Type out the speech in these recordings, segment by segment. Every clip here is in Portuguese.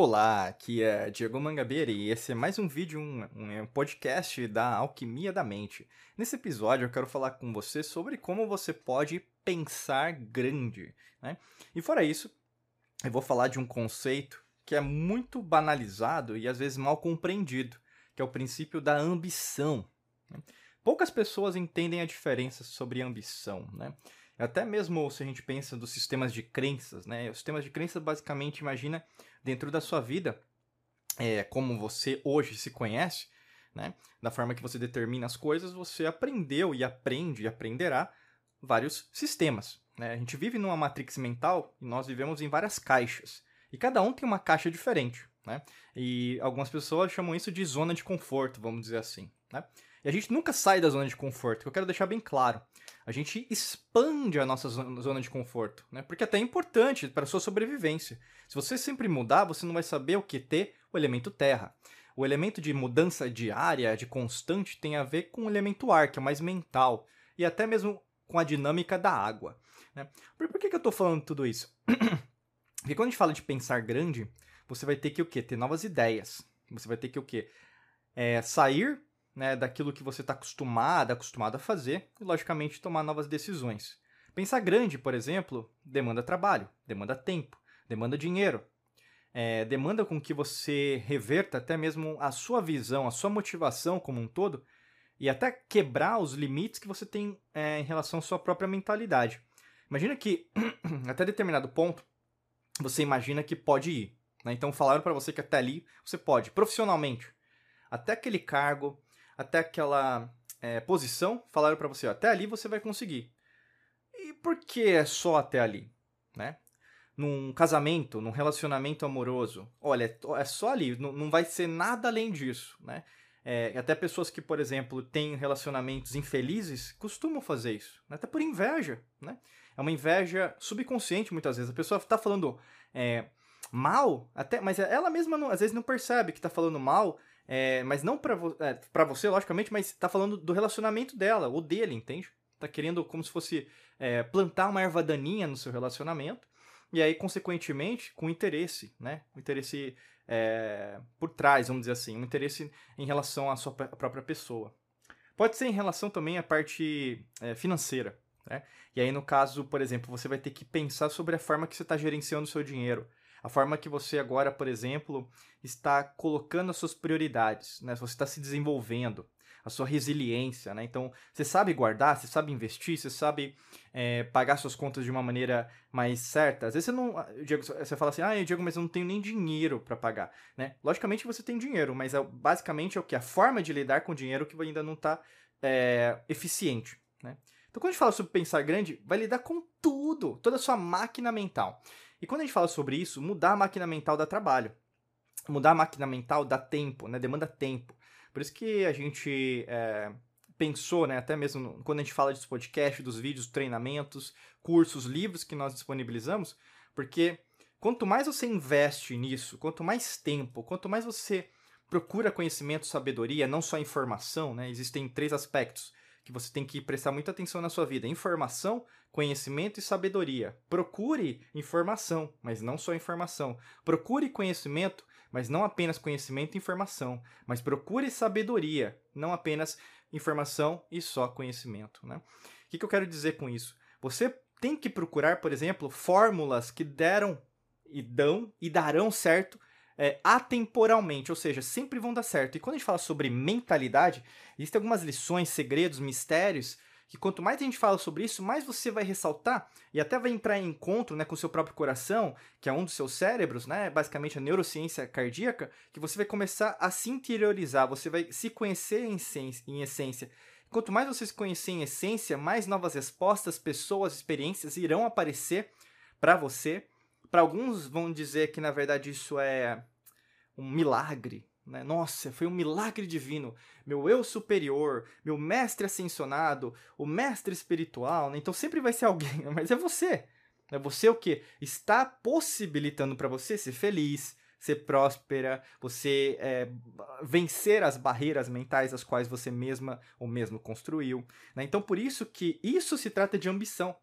Olá, aqui é Diego Mangabeira e esse é mais um vídeo, um, um, podcast da Alquimia da Mente. Nesse episódio eu quero falar com você sobre como você pode pensar grande. Né? E fora isso, eu vou falar de um conceito que é muito banalizado e às vezes mal compreendido, que é o princípio da ambição. Né? Poucas pessoas entendem a diferença sobre ambição. Né? Até mesmo se a gente pensa dos sistemas de crenças, né? Os sistemas de crenças basicamente imagina dentro da sua vida, é, como você hoje se conhece, né? Da forma que você determina as coisas, você aprendeu e aprende e aprenderá vários sistemas. Né? A gente vive numa matrix mental e nós vivemos em várias caixas. E cada um tem uma caixa diferente. Né? E algumas pessoas chamam isso de zona de conforto, vamos dizer assim. Né? A gente nunca sai da zona de conforto, que eu quero deixar bem claro a gente expande a nossa zona de conforto, né? Porque até é importante para a sua sobrevivência. Se você sempre mudar, você não vai saber o que ter o elemento terra. O elemento de mudança diária, de constante, tem a ver com o elemento ar, que é mais mental, e até mesmo com a dinâmica da água. Né? Por, por que, que eu estou falando tudo isso? Porque quando a gente fala de pensar grande, você vai ter que o quê? Ter novas ideias. Você vai ter que o quê? É, sair né, daquilo que você está acostumado, acostumado a fazer e, logicamente, tomar novas decisões. Pensar grande, por exemplo, demanda trabalho, demanda tempo, demanda dinheiro. É, demanda com que você reverta até mesmo a sua visão, a sua motivação como um todo e até quebrar os limites que você tem é, em relação à sua própria mentalidade. Imagina que até determinado ponto você imagina que pode ir. Né? Então falaram para você que até ali você pode, profissionalmente. Até aquele cargo, até aquela é, posição, falaram para você, ó, até ali você vai conseguir. E por que é só até ali, né? Num casamento, num relacionamento amoroso, olha, é só ali, não, não vai ser nada além disso, né? É, até pessoas que, por exemplo, têm relacionamentos infelizes costumam fazer isso, né? até por inveja, né? É uma inveja subconsciente muitas vezes. A pessoa está falando é, mal, até, mas ela mesma não, às vezes não percebe que está falando mal é, mas não pra, vo é, você, logicamente, mas tá falando do relacionamento dela, ou dele, entende? Tá querendo como se fosse é, plantar uma erva daninha no seu relacionamento, e aí, consequentemente, com interesse, né? Um interesse é, por trás, vamos dizer assim, um interesse em relação à sua própria pessoa. Pode ser em relação também à parte é, financeira, né? E aí, no caso, por exemplo, você vai ter que pensar sobre a forma que você está gerenciando o seu dinheiro a forma que você agora, por exemplo, está colocando as suas prioridades, né? Você está se desenvolvendo, a sua resiliência, né? Então, você sabe guardar, você sabe investir, você sabe é, pagar suas contas de uma maneira mais certa. Às vezes você não, Diego, você fala assim, ah, Diego, mas eu não tenho nem dinheiro para pagar, né? Logicamente você tem dinheiro, mas é, basicamente é o que a forma de lidar com o dinheiro que ainda não está é, eficiente, né? Então, quando a gente fala sobre pensar grande, vai lidar com tudo, toda a sua máquina mental. E quando a gente fala sobre isso, mudar a máquina mental dá trabalho. Mudar a máquina mental dá tempo, né? Demanda tempo. Por isso que a gente é, pensou, né? Até mesmo quando a gente fala dos podcasts, dos vídeos, treinamentos, cursos, livros que nós disponibilizamos, porque quanto mais você investe nisso, quanto mais tempo, quanto mais você procura conhecimento, sabedoria, não só informação, né? Existem três aspectos que você tem que prestar muita atenção na sua vida: informação, conhecimento e sabedoria. Procure informação, mas não só informação. Procure conhecimento, mas não apenas conhecimento e informação. Mas procure sabedoria, não apenas informação e só conhecimento. Né? O que, que eu quero dizer com isso? Você tem que procurar, por exemplo, fórmulas que deram e dão e darão certo é, atemporalmente, ou seja, sempre vão dar certo. E quando a gente fala sobre mentalidade, existem algumas lições, segredos, mistérios que quanto mais a gente fala sobre isso, mais você vai ressaltar e até vai entrar em encontro né, com o seu próprio coração, que é um dos seus cérebros, né, basicamente a neurociência cardíaca, que você vai começar a se interiorizar, você vai se conhecer em. Em essência. Quanto mais você se conhecer em essência, mais novas respostas, pessoas, experiências irão aparecer para você. Para alguns vão dizer que na verdade isso é um milagre, né? Nossa, foi um milagre divino. Meu eu superior, meu mestre ascensionado, o mestre espiritual. Né? Então sempre vai ser alguém, mas é você. É você o que está possibilitando para você ser feliz, ser próspera, você é, vencer as barreiras mentais as quais você mesma ou mesmo construiu. Né? Então por isso que isso se trata de ambição.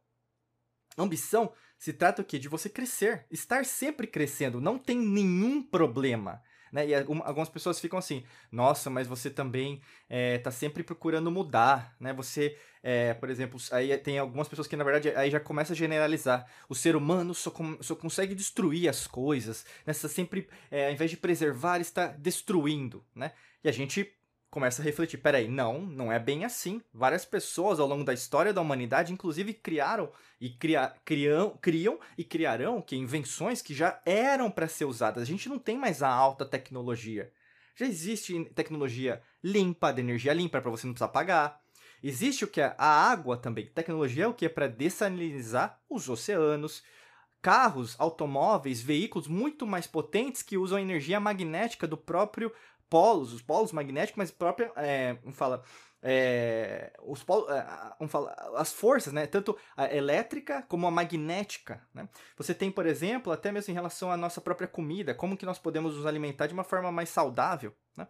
Ambição se trata o quê? De você crescer, estar sempre crescendo, não tem nenhum problema. Né? E algumas pessoas ficam assim, nossa, mas você também está eh, sempre procurando mudar, né? Você, é, por exemplo, aí tem algumas pessoas que na verdade aí já começa a generalizar. O ser humano só, com, só consegue destruir as coisas, né? Você sempre, é, ao invés de preservar, está destruindo, né? E a gente começa a refletir, peraí, não, não é bem assim. Várias pessoas ao longo da história da humanidade, inclusive, criaram e cria, criam, criam e criarão que invenções que já eram para ser usadas. A gente não tem mais a alta tecnologia. Já existe tecnologia limpa, de energia limpa, para você não precisar pagar. Existe o que é a água também. Tecnologia é o que é para dessalinizar os oceanos. Carros, automóveis, veículos muito mais potentes que usam a energia magnética do próprio polos, os polos magnéticos, mas própria, é, como fala, é, os polos, é, fala, as forças, né, tanto a elétrica como a magnética, né? Você tem, por exemplo, até mesmo em relação à nossa própria comida, como que nós podemos nos alimentar de uma forma mais saudável, né?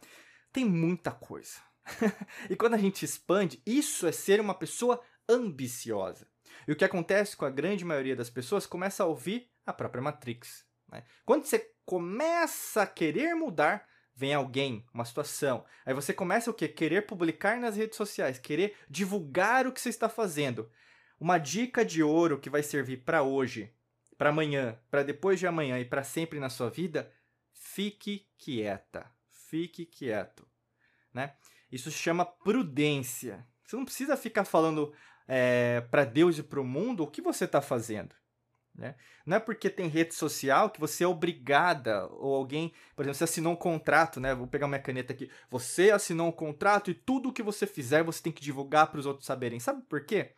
Tem muita coisa. e quando a gente expande, isso é ser uma pessoa ambiciosa. E o que acontece com a grande maioria das pessoas começa a ouvir a própria Matrix. Né? Quando você começa a querer mudar, vem alguém, uma situação. Aí você começa o quê? Querer publicar nas redes sociais, querer divulgar o que você está fazendo. Uma dica de ouro que vai servir para hoje, para amanhã, para depois de amanhã e para sempre na sua vida, fique quieta. Fique quieto, né? Isso se chama prudência. Você não precisa ficar falando é, para Deus e para o mundo o que você está fazendo. Né? Não é porque tem rede social que você é obrigada, ou alguém, por exemplo, você assinou um contrato, né? Vou pegar minha caneta aqui. Você assinou um contrato e tudo o que você fizer você tem que divulgar para os outros saberem. Sabe por quê?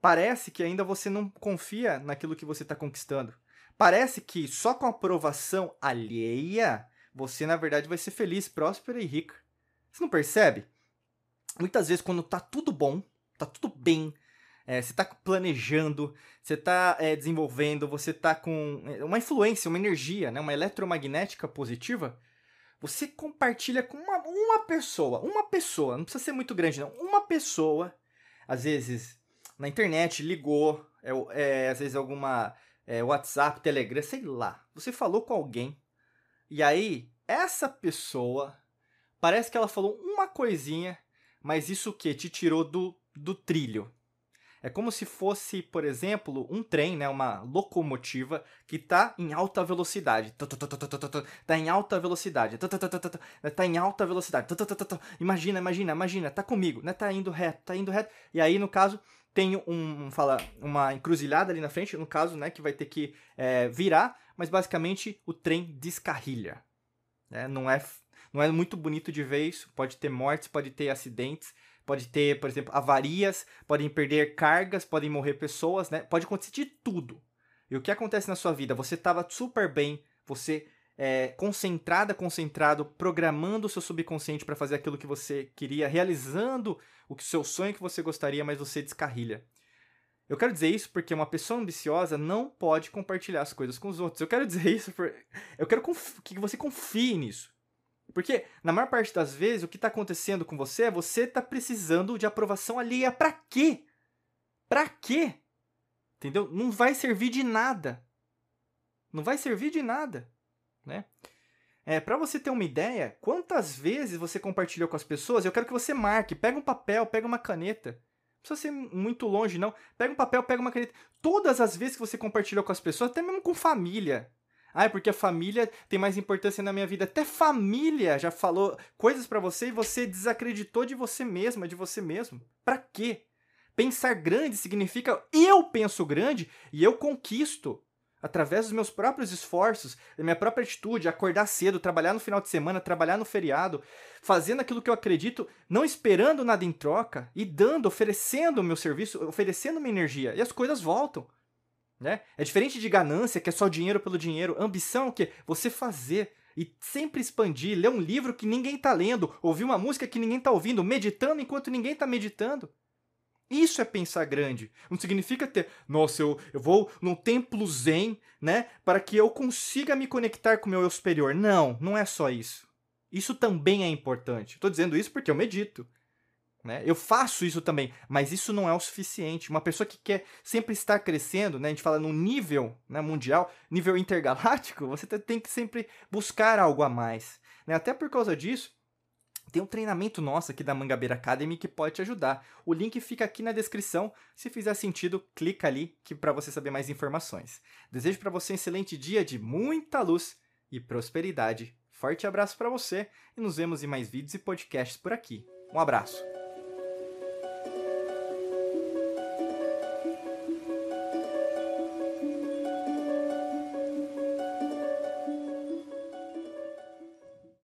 Parece que ainda você não confia naquilo que você está conquistando. Parece que só com a aprovação alheia você, na verdade, vai ser feliz, próspera e rica. Você não percebe? Muitas vezes, quando tá tudo bom, tá tudo bem, é, você está planejando, você está é, desenvolvendo, você está com é, uma influência, uma energia, né, uma eletromagnética positiva, você compartilha com uma, uma pessoa, uma pessoa, não precisa ser muito grande não, uma pessoa, às vezes na internet, ligou, é, é às vezes alguma é, WhatsApp, Telegram, sei lá, você falou com alguém, e aí essa pessoa, parece que ela falou uma coisinha, mas isso que? Te tirou do, do trilho, é como se fosse, por exemplo, um trem, né, uma locomotiva que está em alta velocidade. Está em alta velocidade. Está em alta velocidade. Imagina, imagina, imagina, tá comigo, né? Tá indo reto, tá indo reto. E aí, no caso, tem um, fala, uma encruzilhada ali na frente, no caso, né, que vai ter que é, virar, mas basicamente o trem descarrilha. Né? Não, é, não é muito bonito de ver isso, pode ter mortes, pode ter acidentes, pode ter, por exemplo, avarias, podem perder cargas, podem morrer pessoas, né? Pode acontecer de tudo. E o que acontece na sua vida? Você estava super bem, você é, concentrada, concentrado, programando o seu subconsciente para fazer aquilo que você queria, realizando o que seu sonho que você gostaria, mas você descarrilha. Eu quero dizer isso porque uma pessoa ambiciosa não pode compartilhar as coisas com os outros. Eu quero dizer isso porque eu quero que você confie nisso. Porque, na maior parte das vezes, o que está acontecendo com você é você tá precisando de aprovação alheia. Pra quê? Pra quê? Entendeu? Não vai servir de nada. Não vai servir de nada, né? É, para você ter uma ideia, quantas vezes você compartilhou com as pessoas, eu quero que você marque, pega um papel, pega uma caneta. Não precisa ser muito longe, não. Pega um papel, pega uma caneta. Todas as vezes que você compartilhou com as pessoas, até mesmo com família, ah, é porque a família tem mais importância na minha vida. Até família já falou coisas para você e você desacreditou de você mesma, de você mesmo. Para quê? Pensar grande significa eu penso grande e eu conquisto. através dos meus próprios esforços, da minha própria atitude, acordar cedo, trabalhar no final de semana, trabalhar no feriado, fazendo aquilo que eu acredito, não esperando nada em troca e dando, oferecendo o meu serviço, oferecendo minha energia, e as coisas voltam. Né? É diferente de ganância, que é só dinheiro pelo dinheiro. Ambição é o quê? Você fazer e sempre expandir, ler um livro que ninguém está lendo, ouvir uma música que ninguém está ouvindo, meditando enquanto ninguém está meditando. Isso é pensar grande. Não significa ter, nossa, eu, eu vou num templo zen, né, para que eu consiga me conectar com o meu eu superior. Não, não é só isso. Isso também é importante. Estou dizendo isso porque eu medito. Né? Eu faço isso também, mas isso não é o suficiente. Uma pessoa que quer sempre estar crescendo, né? a gente fala no nível né, mundial, nível intergaláctico, você tem que sempre buscar algo a mais. Né? Até por causa disso, tem um treinamento nosso aqui da Mangabeira Academy que pode te ajudar. O link fica aqui na descrição. Se fizer sentido, clica ali para você saber mais informações. Desejo para você um excelente dia de muita luz e prosperidade. Forte abraço para você e nos vemos em mais vídeos e podcasts por aqui. Um abraço.